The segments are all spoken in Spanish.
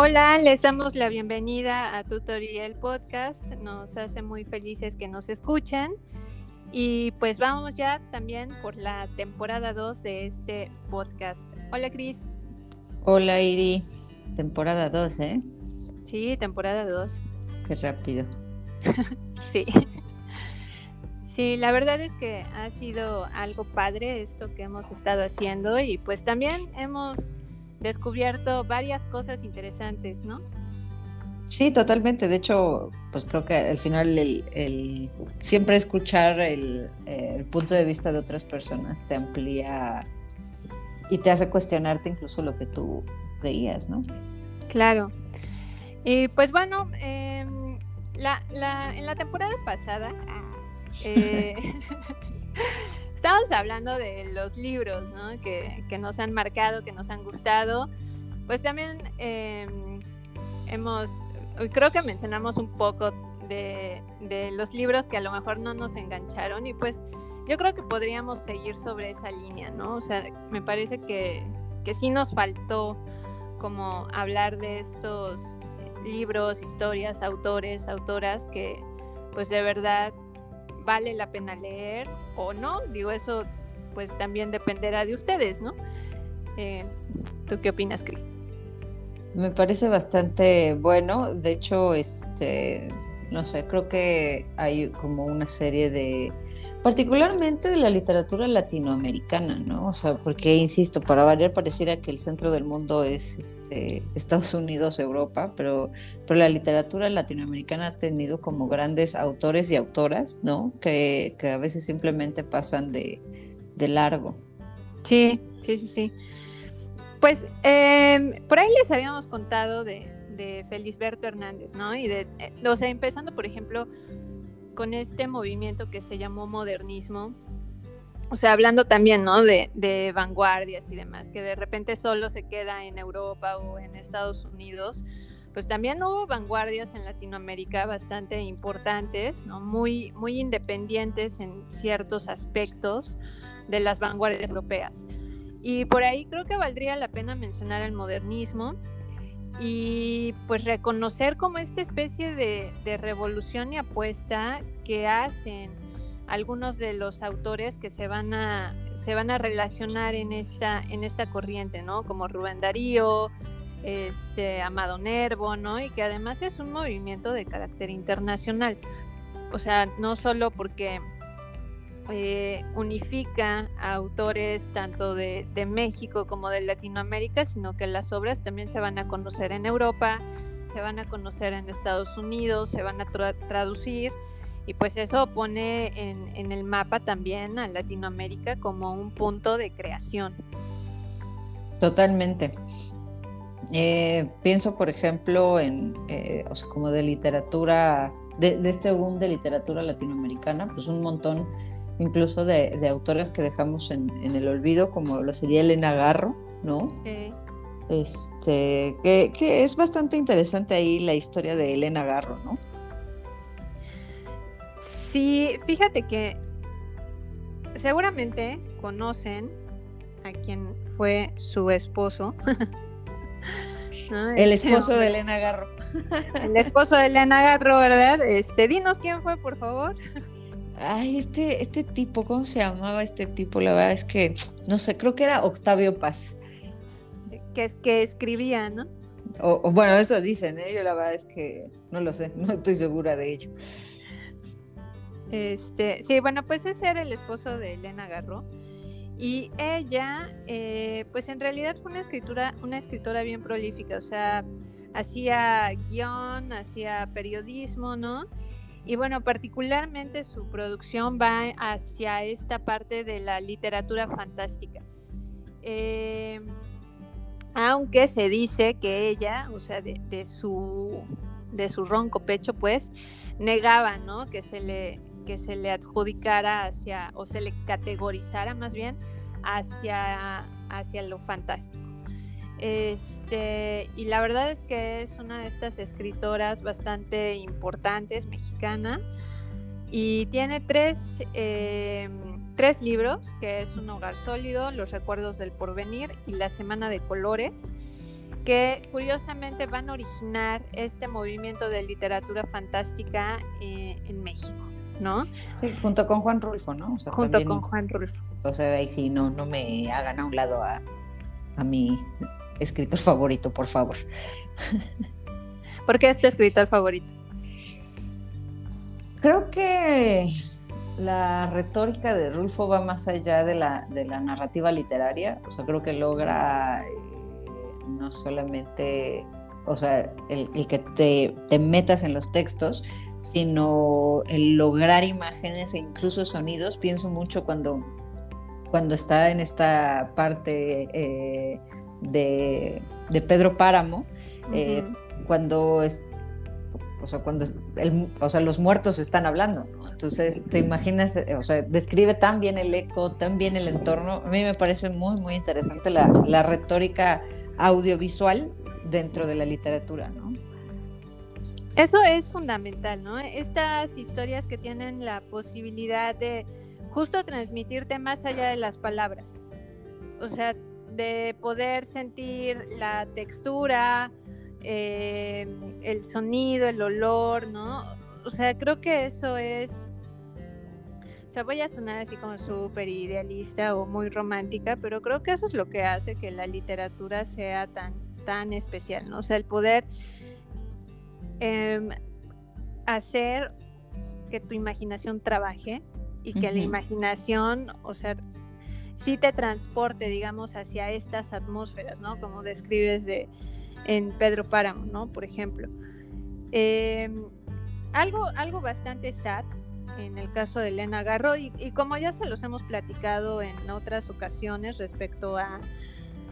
Hola, les damos la bienvenida a Tutorial Podcast. Nos hace muy felices que nos escuchen. Y pues vamos ya también por la temporada 2 de este podcast. Hola, Cris. Hola, Iri. Temporada 2, ¿eh? Sí, temporada 2. Qué rápido. sí. Sí, la verdad es que ha sido algo padre esto que hemos estado haciendo y pues también hemos descubierto varias cosas interesantes, ¿no? Sí, totalmente. De hecho, pues creo que al final el, siempre escuchar el, punto de vista de otras personas te amplía y te hace cuestionarte incluso lo que tú creías, ¿no? Claro. Y pues bueno, em, la, en la temporada pasada eh, Estamos hablando de los libros ¿no? que, nos han marcado, que nos han gustado. Pues también em, hemos, creo que mencionamos un poco de, los libros que a lo mejor no nos engancharon y pues yo creo que podríamos seguir sobre esa línea, ¿no? O sea, me parece que, que sí nos faltó como hablar de estos libros, historias, autores, autoras que pues de verdad vale la pena leer o no. Digo, eso pues también dependerá de ustedes, ¿no? Eh, ¿Tú qué opinas, Cris? Me parece bastante bueno. De hecho, este, no sé, creo que hay como una serie de particularmente de la literatura latinoamericana, ¿no? O sea, porque, insisto, para variar pareciera que el centro del mundo es este, Estados Unidos, Europa, pero, pero la literatura latinoamericana ha tenido como grandes autores y autoras, ¿no? Que, que a veces simplemente pasan de, de, largo. Sí, sí, sí, sí. Pues em, por ahí les habíamos contado de, de Felisberto Hernández, ¿no? Y de, eh, o sea, empezando, por ejemplo, con este movimiento que se llamó modernismo, o sea, hablando también, ¿no? De, vanguardias y demás, que de repente solo se queda en Europa o en Estados Unidos, pues también hubo vanguardias en Latinoamérica bastante importantes. Muy, muy independientes en ciertos aspectos de las vanguardias europeas. Y por ahí creo que valdría la pena mencionar el modernismo, y pues reconocer como esta especie de, revolución y apuesta que hacen algunos de los autores que se van a se van a relacionar en esta en esta corriente, ¿no? Como Rubén Darío, este Amado Nervo, ¿no? Y que además es un movimiento de carácter internacional. O sea, no solo porque eh, unifica a autores tanto de, México como de Latinoamérica, sino que las obras también se van a conocer en Europa, se van a conocer en Estados Unidos, se van a traducir y pues eso pone en, el mapa también a Latinoamérica como un punto de creación. Totalmente. Eh, pienso, por ejemplo, en, eh, como de literatura, de, de, este boom de literatura latinoamericana, pues un montón incluso de, de autores que dejamos en, el olvido, como lo sería Elena Garro, ¿no? Sí. Este, que, es bastante interesante ahí la historia de Elena Garro, ¿no? Sí, fíjate que seguramente conocen a quien fue su esposo. El esposo de Elena Garro. El esposo de Elena Garro, ¿verdad? Este, dinos quién fue, por favor. Ay, este, este tipo, ¿cómo se llamaba este tipo? La verdad es que, no sé, creo que era Octavio Paz. que, es, que escribía, ¿no? O, bueno, eso dicen, ¿eh? yo la verdad es que no lo sé, no estoy segura de ello. Este, sí, bueno, pues ese era el esposo de Elena Garro. Y ella, eh, pues en realidad fue una escritura, una escritora bien prolífica, o sea, hacía guion, hacía periodismo, ¿no? Y bueno, particularmente su producción va hacia esta parte de la literatura fantástica. Eh, aunque se dice que ella, o sea, de, su, de su ronco pecho, pues, negaba, ¿no? Que se le, que se le adjudicara hacia, o se le categorizara más bien hacia, hacia lo fantástico. Este, y la verdad es que es una de estas escritoras bastante importantes, mexicana, y tiene tres, em, tres libros, que es Un hogar sólido, Los recuerdos del porvenir y La semana de colores. que curiosamente van a originar este movimiento de literatura fantástica eh, en México, ¿no? Sí, junto con Juan Rulfo, ¿no? junto con Juan Rulfo. O sea, ahí sí, no, no me hagan a un lado a, a mi escritor favorito, por favor. ¿Por qué es tu escritor favorito? Creo que la retórica de Rulfo va más allá de la, de la narrativa literaria, o sea, creo que logra eh, no solamente, o sea, el, que te, te, metas en los textos, sino el lograr imágenes e incluso sonidos. Pienso mucho cuando, cuando está en esta parte eh, de, de, Pedro Páramo, eh, cuando es, o sea, cuando el, o sea, los muertos están hablando, Entonces, te imaginas, o sea, describe tan bien el eco, tan bien el entorno. A mí me parece muy, muy interesante la, la retórica audiovisual dentro de la literatura, ¿no? Eso es fundamental, ¿no? Estas historias que tienen la posibilidad de justo transmitirte más allá de las palabras. O sea, de poder sentir la textura, eh, el sonido, el olor, ¿no? O sea, creo que eso es... O sea, voy a sonar así como súper idealista o muy romántica, pero creo que eso es lo que hace que la literatura sea tan, tan especial, ¿no? O sea, el poder em, hacer que tu imaginación trabaje y que la imaginación, o sea, sí te transporte, digamos, hacia estas atmósferas, ¿no? Como describes de, en Pedro Páramo, ¿no? Por ejemplo. Em, algo, algo bastante sad en el caso de Elena Garro y, como ya se los hemos platicado en otras ocasiones respecto a,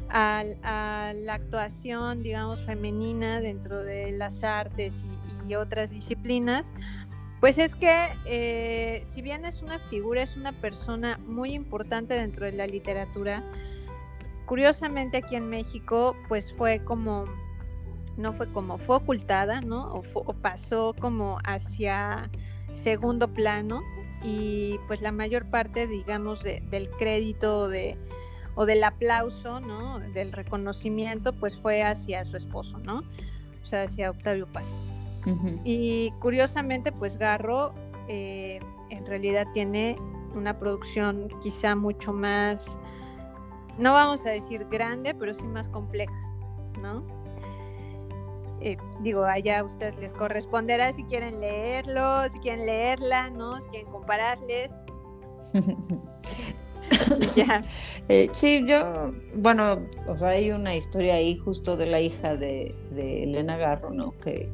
a, la actuación, digamos, femenina dentro de las artes y, otras disciplinas, pues es que eh, si bien es una figura, es una persona muy importante dentro de la literatura, curiosamente aquí en México, pues fue como, no fue como, fue ocultada, ¿no? O, pasó como hacia segundo plano y pues la mayor parte, digamos, del crédito de, o del aplauso, ¿no? Del reconocimiento, pues fue hacia su esposo, ¿no? O sea, hacia Octavio Paz. Y curiosamente, pues Garro eh, en realidad tiene una producción quizá mucho más no vamos a decir grande, pero sí más compleja, ¿no? Eh, digo, allá a ustedes les corresponderá si quieren leerlo, si quieren leerla, ¿no? Si quieren compararles. ya. Eh, sí, yo, bueno, o sea, hay una historia ahí justo de la hija de, de Elena Garro, ¿no? Que,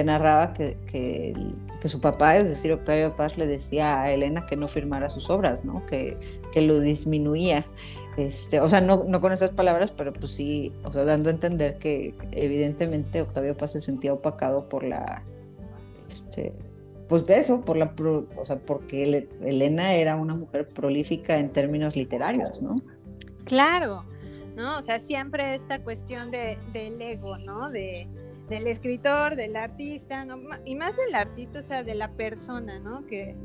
que narraba que, que, su papá, es decir, Octavio Paz, le decía a Elena que no firmara sus obras, ¿no? Que, que lo disminuía. Este, o sea, no, no, con esas palabras, pero pues sí, o sea, dando a entender que evidentemente Octavio Paz se sentía opacado por la, este, pues eso, por la, o sea, porque Elena era una mujer prolífica en términos literarios, ¿no? Claro, ¿no? O sea, siempre esta cuestión de, del ego, ¿no? De, del escritor, del artista, ¿no? y más del artista, o sea, de la persona, ¿no? Que,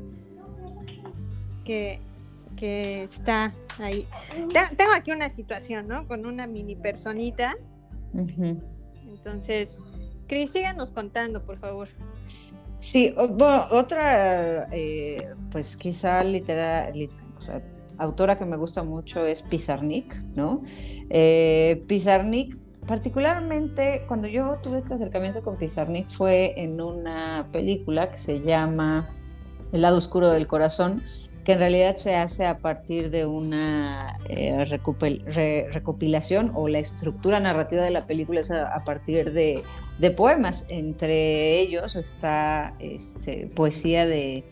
que, que está ahí. Tengo aquí una situación, ¿no? Con una mini personita. Entonces, Cris, síganos contando, por favor. Sí, bueno, otra, eh, pues quizá litera, autora que me gusta mucho es Pizarnik, ¿no? Eh, Pizarnik, particularmente cuando yo tuve este acercamiento con Pizarnik fue en una película que se llama El lado oscuro del corazón, que en realidad se hace a partir de una eh, recopilación o la estructura narrativa de la película es a, partir de, poemas. Entre ellos está este, poesía de,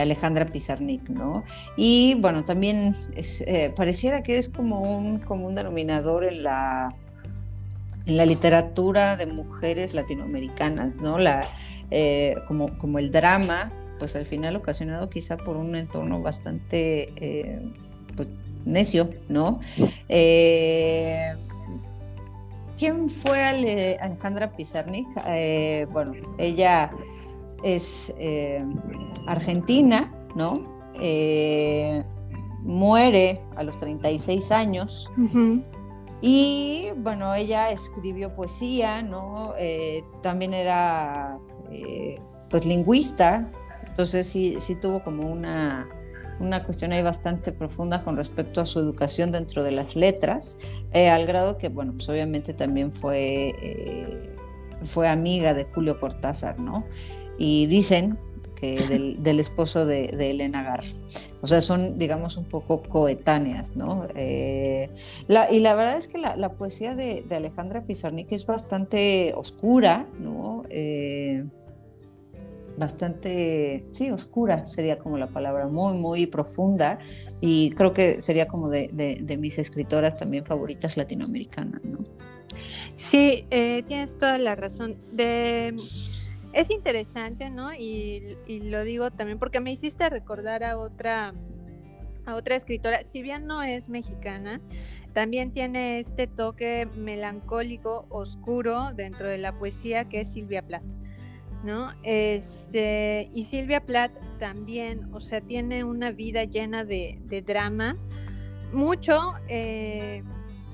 Alejandra Pizarnik, ¿no? Y bueno, también eh, pareciera que es como un denominador en la, en la literatura de mujeres latinoamericanas, ¿no? La, eh, como, como el drama pues al final ocasionado quizá por un entorno bastante eh, pues, necio, ¿no? Eh, ¿Quién fue Alejandra Pizarnik? Eh, bueno, ella es argentina, ¿no? muere a los 36 años. Y bueno, ella escribió poesía, ¿no? Eh, también era eh, pues lingüista, entonces sí, sí tuvo como una, una cuestión ahí bastante profunda con respecto a su educación dentro de las letras, eh, al grado que, bueno, pues obviamente también fue, fue amiga de Julio Cortázar, ¿no? Y dicen del, esposo de, Elena Garro. O sea, son, digamos, un poco coetáneas, ¿no? Eh, y la verdad es que la, poesía de, Alejandra Pizarnik es bastante oscura, ¿no? Eh, bastante, sí, oscura sería como la palabra, muy, muy profunda y creo que sería como de, mis escritoras también favoritas latinoamericanas, ¿no? Sí, eh, tienes toda la razón. De es interesante, ¿no? Y, lo digo también porque me hiciste recordar a otra, a otra escritora, si bien no es mexicana, también tiene este toque melancólico, oscuro dentro de la poesía que es Silvia Plath. ¿no? Este, y Silvia Plath también, o sea, tiene una vida llena de, drama, mucho, eh,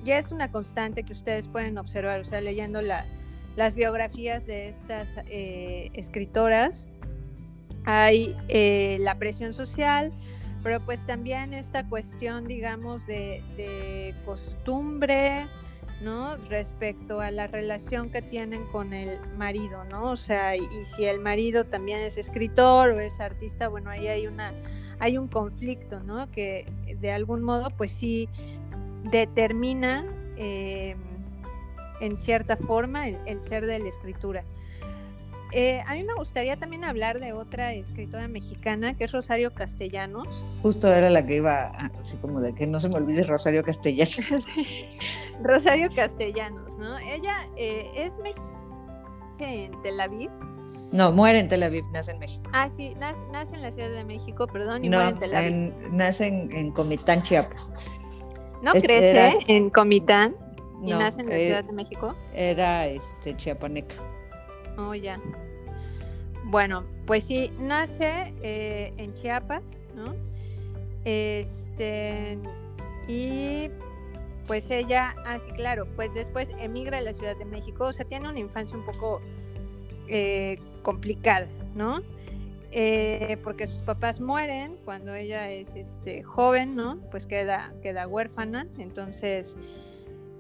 ya es una constante que ustedes pueden observar, o sea, leyendo la, las biografías de estas eh, escritoras. Hay eh, la presión social, pero pues también esta cuestión, digamos, de, costumbre, ¿no? Respecto a la relación que tienen con el marido, ¿no? O sea, y, si el marido también es escritor o es artista, bueno, ahí hay una, hay un conflicto, ¿no? Que de algún modo, pues sí determina eh, en cierta forma el, ser de la escritura. Eh, a mí me gustaría también hablar de otra escritora mexicana que es Rosario Castellanos. Justo era la que iba, así como de que no se me olvide Rosario Castellanos. Rosario Castellanos, ¿no? Ella eh, es en Tel Aviv. No, muere en Tel Aviv, nace en México. Ah, sí, nace, en la Ciudad de México, perdón, y muere en Tel Aviv. nace en, Comitán, Chiapas. ¿No crece en Comitán? ¿Y nace en la eh, Ciudad de México? Era este chiapaneca. Oh, ya. Bueno, pues sí, nace eh, en Chiapas, ¿no? Este, y pues ella, así ah, claro, pues después emigra a la Ciudad de México, o sea, tiene una infancia un poco eh, complicada, ¿no? porque sus papás mueren cuando ella es este, joven, ¿no? Pues queda, queda huérfana, entonces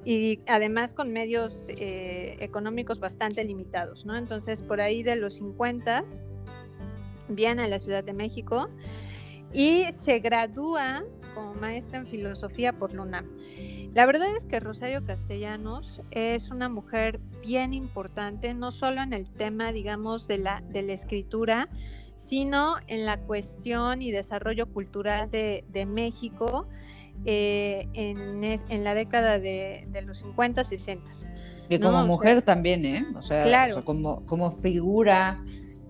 y además con medios eh, económicos bastante limitados, ¿no? Entonces, por ahí de los 50 viene a la Ciudad de México y se gradúa como maestra en filosofía por la La verdad es que Rosario Castellanos es una mujer bien importante, no solo en el tema, digamos, de la, de la escritura, sino en la cuestión y desarrollo cultural de, de México eh, en, la década de, los 50, 60. Y como mujer también, ¿eh? O sea, como, como figura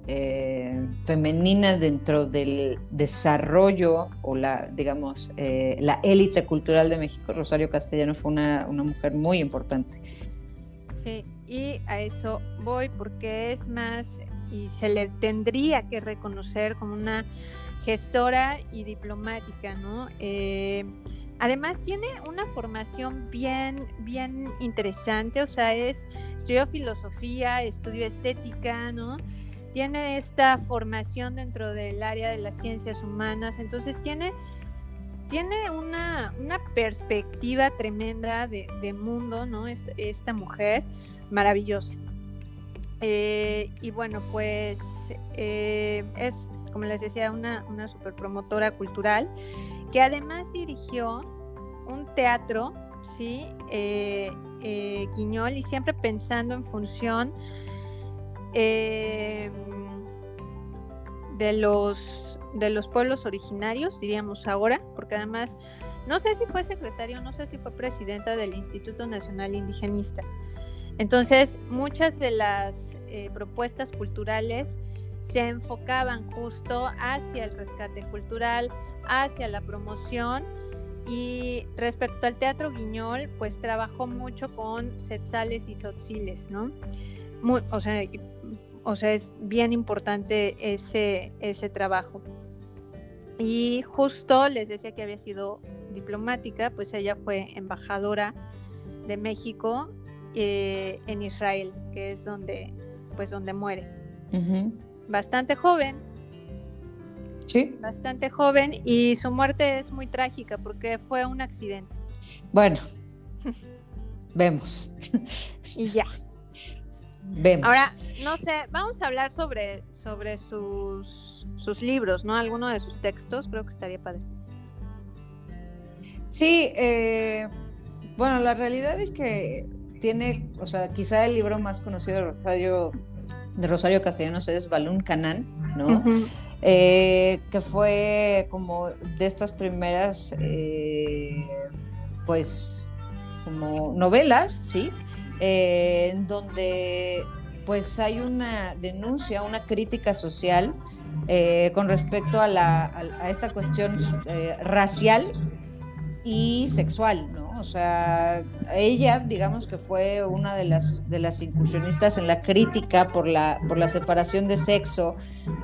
eh, femenina dentro del desarrollo o la, digamos, eh, la élite cultural de México, Rosario Castellano fue una, una mujer muy importante. Sí, y a eso voy porque es más, y se le tendría que reconocer como una gestora y diplomática, ¿no? Eh, Además tiene una formación bien, bien interesante, o sea, es, estudió filosofía, estudió estética, ¿no? Tiene esta formación dentro del área de las ciencias humanas, entonces tiene, tiene una, perspectiva tremenda de, mundo, ¿no? Esta, mujer maravillosa. Eh, y bueno, pues eh, es, como les decía, una, una super promotora cultural que además dirigió un teatro, ¿sí? Eh, eh, Quiñol, y siempre pensando en función em, de, los, de los pueblos originarios, diríamos ahora, porque además, no sé si fue secretario, no sé si fue presidenta del Instituto Nacional Indigenista. Entonces, muchas de las eh, propuestas culturales se enfocaban justo hacia el rescate cultural, hacia la promoción. Y respecto al teatro Guiñol, pues trabajó mucho con setzales y sotziles, ¿no? o, sea, o sea, es bien importante ese, ese trabajo. Y justo les decía que había sido diplomática, pues ella fue embajadora de México eh, en Israel, que es donde, pues donde muere. Bastante joven. Sí. Bastante joven y su muerte es muy trágica porque fue un accidente. Bueno, vemos. y ya. Vemos. Ahora, no sé, vamos a hablar sobre, sobre sus, sus libros, ¿no? Alguno de sus textos, creo que estaría padre. Sí, eh, bueno, la realidad es que tiene, o sea, quizá el libro más conocido de Rosario, de Rosario Castellanos es Balún Canán, ¿no? Eh, que fue como de estas primeras, eh, pues, como novelas, ¿sí? Eh, en donde pues hay una denuncia, una crítica social con respecto a, la, a esta cuestión racial y sexual, ¿no? O sea, ella, digamos que fue una de las, de las incursionistas en la crítica por la, por la separación de sexo.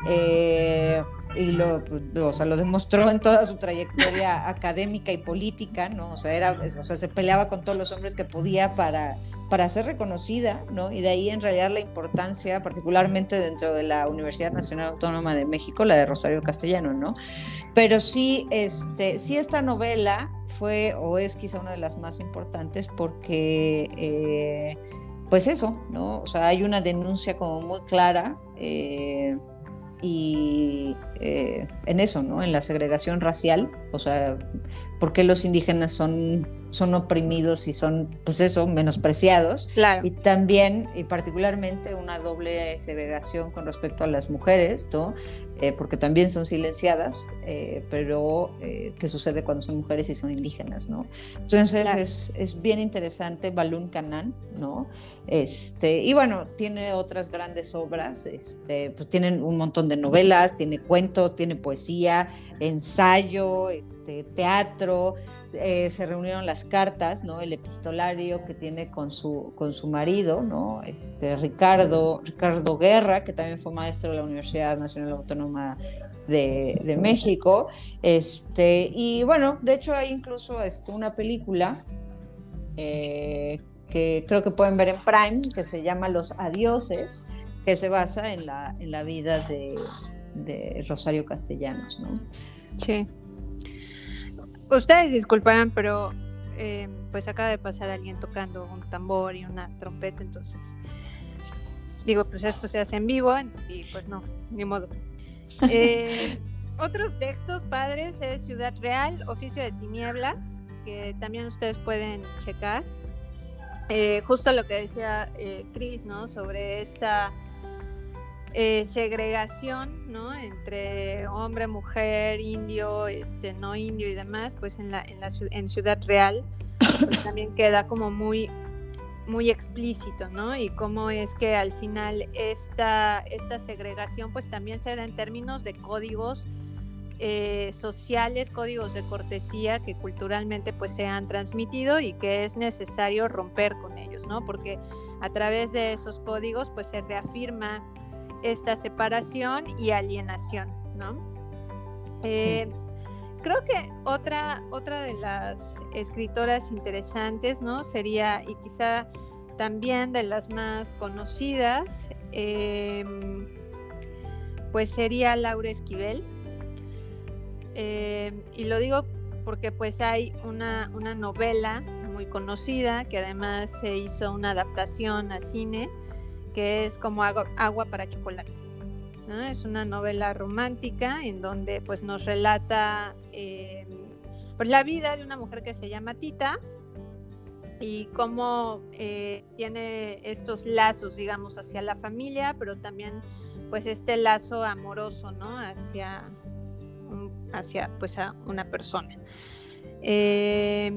Eh, y lo, o sea, lo demostró en toda su trayectoria académica y política, ¿no? O sea, era, o sea, se peleaba con todos los hombres que podía para, para ser reconocida, ¿no? Y de ahí en realidad la importancia, particularmente dentro de la Universidad Nacional Autónoma de México, la de Rosario Castellano, ¿no? Pero sí, este, sí esta novela fue o es quizá una de las más importantes porque, eh, pues eso, ¿no? O sea, hay una denuncia como muy clara. Eh, y eh, en eso, ¿no? En la segregación racial, o sea, ¿por qué los indígenas son, son oprimidos y son, pues eso, menospreciados? Claro. Y también, y particularmente, una doble segregación con respecto a las mujeres, ¿no? Eh, porque también son silenciadas, eh, pero ¿qué sucede cuando son mujeres y son indígenas, ¿no? Entonces es, es, bien interesante Balún Canán, ¿no? Este, y bueno, tiene otras grandes obras, este, pues tienen un montón de novelas, tiene cuentos, tiene poesía, ensayo, este, teatro, eh, se reunieron las cartas. El epistolario que tiene con su, con su marido. Este, Ricardo, Ricardo Guerra, que también fue maestro de la Universidad Nacional Autónoma de, México. Este, y bueno, de hecho hay incluso este, una película eh, que creo que pueden ver en Prime, que se llama Los Adioses, que se basa en la, en la vida de, de Rosario Castellanos, ¿no? Sí. Ustedes disculparán, pero eh, pues acaba de pasar alguien tocando un tambor y una trompeta, entonces digo, pues esto se hace en vivo y pues no, ni modo. Eh, otros textos padres es Ciudad Real, Oficio de Tinieblas, que también ustedes pueden checar. Eh, justo lo que decía Cris, ¿no? Sobre esta eh, segregación, ¿no? Entre hombre, mujer, indio, este, no indio y demás, pues en la, en la en Ciudad Real pues también queda como muy muy explícito, ¿no? Y cómo es que al final esta, esta segregación pues también se da en términos de códigos eh, sociales, códigos de cortesía que culturalmente pues se han transmitido y que es necesario romper con ellos, ¿no? Porque a través de esos códigos pues se reafirma esta separación y alienación, ¿no? Eh, creo que otra, otra de las escritoras interesantes, ¿no? Sería, y quizá también de las más conocidas, em, pues sería Laura Esquivel. Em, y lo digo porque pues hay una, una novela muy conocida que además se hizo una adaptación a cine que es como agua, para chocolate. Es una novela romántica en donde pues nos relata eh, pues, la vida de una mujer que se llama Tita y cómo eh, tiene estos lazos, digamos, hacia la familia, pero también pues este lazo amoroso, ¿no? Hacia, hacia pues a una persona. Eh,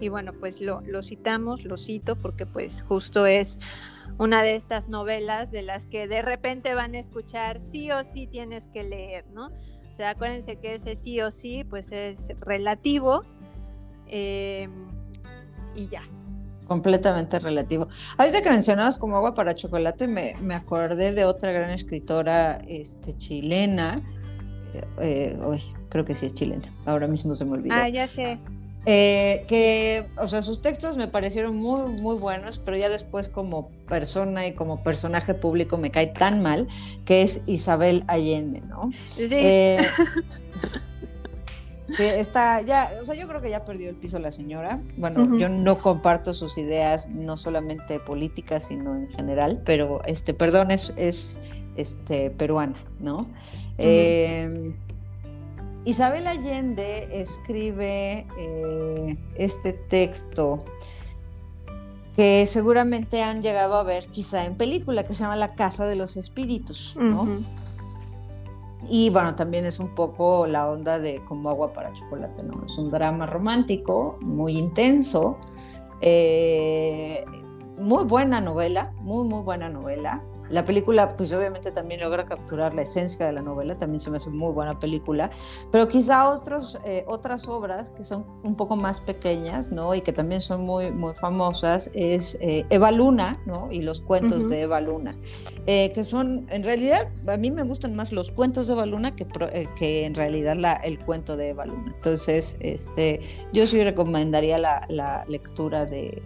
y bueno, pues lo, lo, citamos, lo cito, porque pues justo es una de estas novelas de las que de repente van a escuchar sí o sí tienes que leer, ¿no? O sea, acuérdense que ese sí o sí pues es relativo em, y ya. Completamente relativo. Ahorita que mencionabas como agua para chocolate, me, me acordé de otra gran escritora este, chilena. Eh, creo que sí es chilena, ahora mismo se me olvidó. Ah, ya sé. Eh, que, o sea, sus textos me parecieron muy, muy buenos, pero ya después como persona y como personaje público me cae tan mal, que es Isabel Allende, ¿no? Sí. Eh, sí, está, ya, o sea, yo creo que ya perdió el piso la señora. Bueno, yo no comparto sus ideas, no solamente políticas, sino en general, pero, este, perdón, es, es este, peruana, ¿no? Isabel Allende escribe eh, este texto que seguramente han llegado a ver quizá en película, que se llama La Casa de los Espíritus, ¿no? Y bueno, también es un poco la onda de como agua para chocolate, ¿no? Es un drama romántico, muy intenso, eh, muy buena novela, muy, muy buena novela. La película, pues obviamente también logra capturar la esencia de la novela, también se me hace muy buena película, pero quizá otros, eh, otras obras que son un poco más pequeñas, ¿no? Y que también son muy, muy famosas, es eh, Eva Luna, ¿no? Y los cuentos de Eva Luna, eh, que son, en realidad, a mí me gustan más los cuentos de Eva Luna que, que en realidad la, el cuento de Eva Luna. Entonces, este, yo sí recomendaría la, la lectura de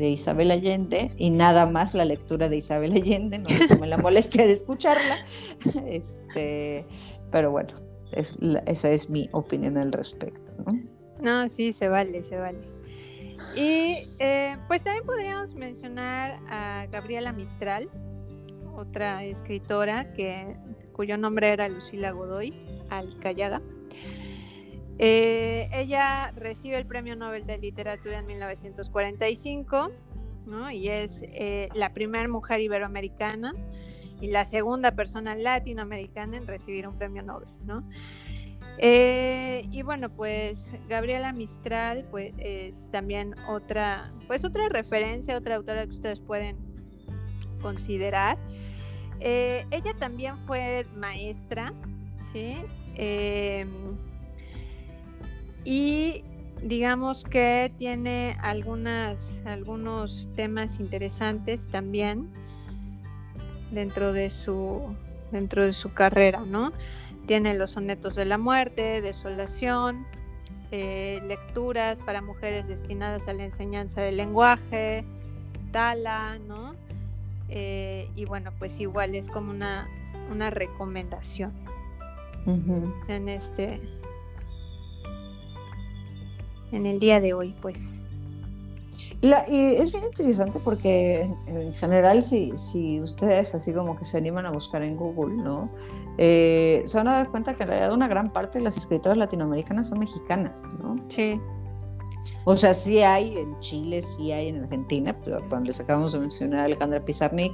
de Isabel Allende y nada más la lectura de Isabel Allende, no me tomé la molestia de escucharla, este, pero bueno, esa es mi opinión al respecto. ¿no? no, sí, se vale, se vale. Y eh, pues también podríamos mencionar a Gabriela Mistral, otra escritora que, cuyo nombre era Lucila Godoy Alcayaga. Eh, ella recibe el Premio Nobel de Literatura en 1945 y es eh, la primera mujer iberoamericana y la segunda persona latinoamericana en recibir un premio Nobel. Eh, y bueno, pues Gabriela Mistral pues, es también otra, pues otra referencia, otra autora que ustedes pueden considerar. ella también fue maestra, ¿sí? Y digamos que tiene algunas, algunos temas interesantes también dentro de su, dentro de su carrera, ¿no? Tiene los sonetos de la muerte, desolación, eh, lecturas para mujeres destinadas a la enseñanza del lenguaje, tala, ¿no? Eh, y bueno, pues igual es como una, una recomendación en este en el día de hoy, pues. y es bien interesante porque en general si, si ustedes así como que se animan a buscar en Google, ¿no? Eh, se van a dar cuenta que en realidad una gran parte de las escritoras latinoamericanas son mexicanas, ¿no? Sí. O sea, sí hay en Chile, sí hay en Argentina, pero cuando les acabamos de mencionar a Alejandra Pizarnik,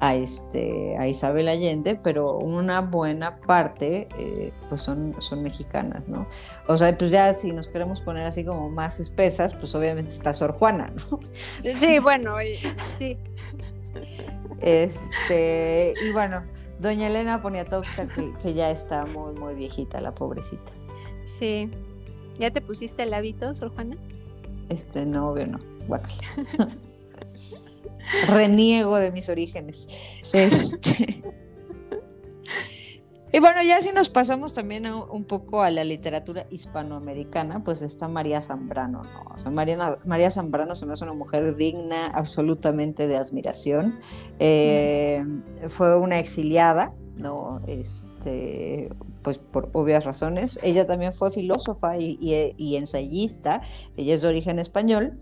a, este, a Isabel Allende, pero una buena parte eh, pues son, son mexicanas, ¿no? O sea, pues ya si nos queremos poner así como más espesas, pues obviamente está Sor Juana, ¿no? Sí, bueno, sí. Este, y bueno, doña Elena Poniatowska, que, que ya está muy, muy viejita, la pobrecita. Sí. ¿Ya te pusiste el hábito, Sor Juana? Este, no, obvio no. Reniego de mis orígenes. Este. Y bueno, ya si nos pasamos también un poco a la literatura hispanoamericana, pues está María Zambrano, ¿no? O sea, María, María Zambrano se me hace una mujer digna absolutamente de admiración. Eh, fue una exiliada, ¿no? Este, pues por obvias razones. Ella también fue filósofa y, ensayista, ella es de origen español.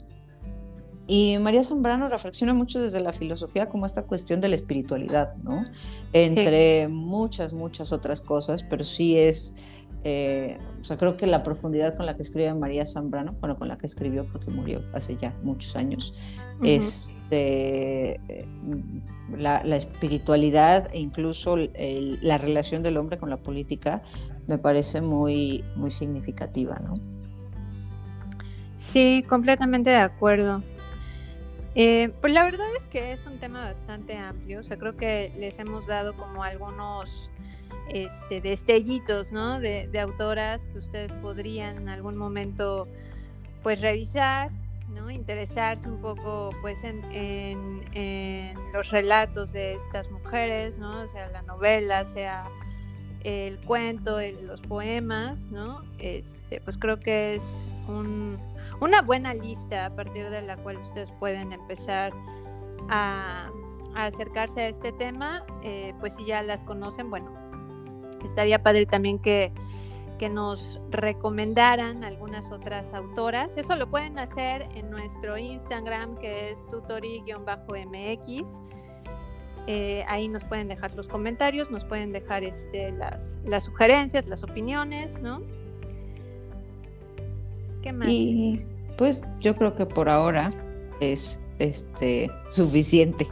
Y María Zambrano reflexiona mucho desde la filosofía como esta cuestión de la espiritualidad, ¿no? Entre muchas, muchas otras cosas, pero sí es, eh, o sea, creo que la profundidad con la que escribe María Zambrano, bueno, con la que escribió porque murió hace ya muchos años, este, la, espiritualidad e incluso la relación del hombre con la política me parece muy, muy significativa, ¿no? Sí, completamente de acuerdo. Eh, pues la verdad es que es un tema bastante amplio, o sea, creo que les hemos dado como algunos este, destellitos, ¿no? De, de autoras que ustedes podrían en algún momento, pues, revisar ¿no? Interesarse un poco pues en, los relatos de estas mujeres, ¿no? Sea la novela, sea el cuento, los poemas, ¿no? Este, pues creo que es un, una buena lista a partir de la cual ustedes pueden empezar a, acercarse a este tema, eh, pues si ya las conocen, bueno, estaría padre también que, que nos recomendaran algunas otras autoras. Eso lo pueden hacer en nuestro Instagram que es tutori-mx. Eh, ahí nos pueden dejar los comentarios, nos pueden dejar este, las, las sugerencias, las opiniones, ¿no? ¿Qué más? Y pues yo creo que por ahora es este suficiente.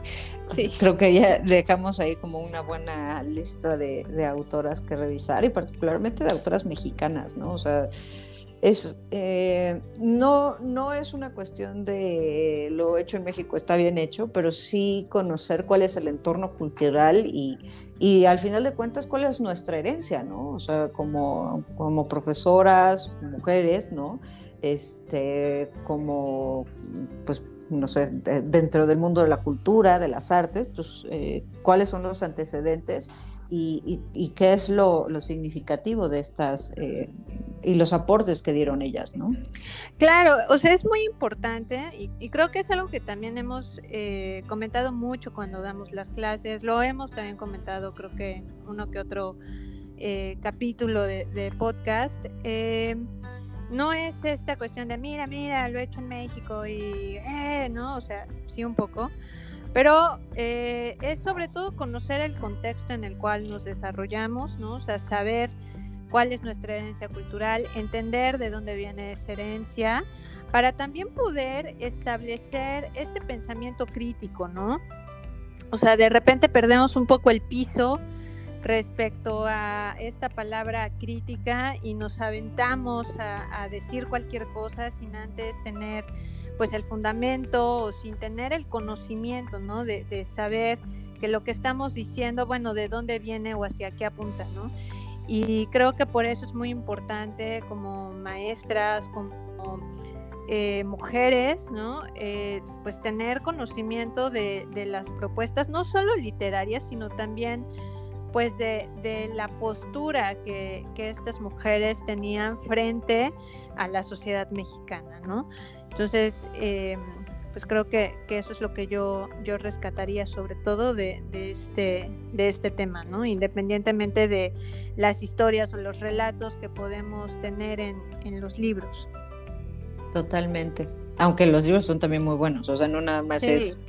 Creo que ya dejamos ahí como una buena lista de, autoras que revisar y particularmente de autoras mexicanas, ¿no? O sea, es, eh, no, no es una cuestión de lo hecho en México está bien hecho, pero sí conocer cuál es el entorno cultural y, y al final de cuentas cuál es nuestra herencia, ¿no? O sea, como, como profesoras, mujeres, ¿no? Este, como, pues, no sé, dentro del mundo de la cultura, de las artes, pues, eh, cuáles son los antecedentes y, qué es lo, significativo de estas eh, y los aportes que dieron ellas, ¿no? Claro, o sea, es muy importante y, creo que es algo que también hemos eh, comentado mucho cuando damos las clases, lo hemos también comentado, creo que uno que otro capítulo de, de podcast no es esta cuestión de mira, mira, lo he hecho en México y, eh, no, o sea, sí un poco, pero eh, es sobre todo conocer el contexto en el cual nos desarrollamos, ¿no? O sea, saber cuál es nuestra herencia cultural, entender de dónde viene esa herencia, para también poder establecer este pensamiento crítico, ¿no? O sea, de repente perdemos un poco el piso respecto a esta palabra crítica y nos aventamos a, decir cualquier cosa sin antes tener pues el fundamento o sin tener el conocimiento, ¿no? De, saber que lo que estamos diciendo, bueno, de dónde viene o hacia qué apunta, ¿no? Y creo que por eso es muy importante como maestras, como eh, mujeres, ¿no? Eh, pues tener conocimiento de, de, las propuestas, no solo literarias, sino también pues de, la postura que, estas mujeres tenían frente a la sociedad mexicana, ¿no? Entonces, eh, pues creo que, eso es lo que yo, yo rescataría sobre todo de, este, de este tema, ¿no? Independientemente de las historias o los relatos que podemos tener en, los libros. Totalmente. Aunque los libros son también muy buenos, o sea, no nada más es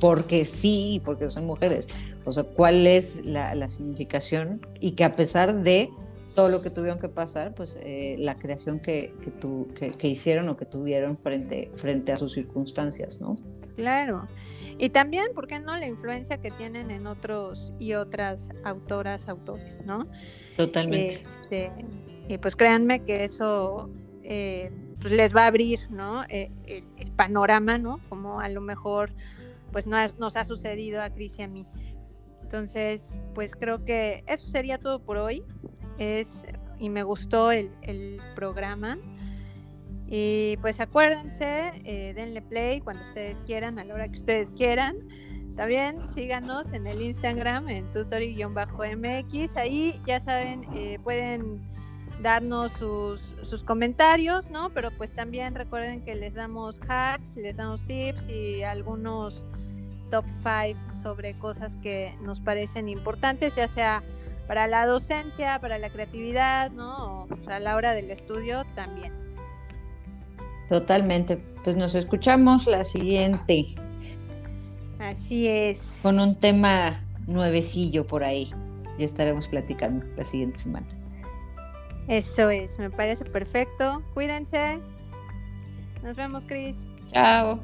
porque sí, porque son mujeres. O sea, cuál es la, significación y que a pesar de todo lo que tuvieron que pasar, pues eh, la creación que, que, hicieron o que tuvieron frente, frente a sus circunstancias, ¿no? Claro. Y también, ¿por qué no la influencia que tienen en otros y otras autoras, autores, ¿no? Totalmente. Este, y pues créanme que eso eh, pues les va a abrir, ¿no? Eh, el, el, panorama, ¿no? Como a lo mejor pues no nos ha sucedido a Cris y a mí. Entonces, pues creo que eso sería todo por hoy. Es, y me gustó el, programa. Y pues acuérdense, eh, denle play cuando ustedes quieran, a la hora que ustedes quieran. También síganos en el Instagram, en tutori-mx. Ahí ya saben, eh, pueden darnos sus, sus, comentarios, ¿no? Pero pues también recuerden que les damos hacks, les damos tips y algunos top 5 sobre cosas que nos parecen importantes, ya sea para la docencia, para la creatividad, ¿no? O, a la hora del estudio también. Totalmente. Pues nos escuchamos la siguiente. Así es. Con un tema nuevecillo por ahí. Ya estaremos platicando la siguiente semana. Eso es, me parece perfecto. Cuídense. Nos vemos, Cris. Chao.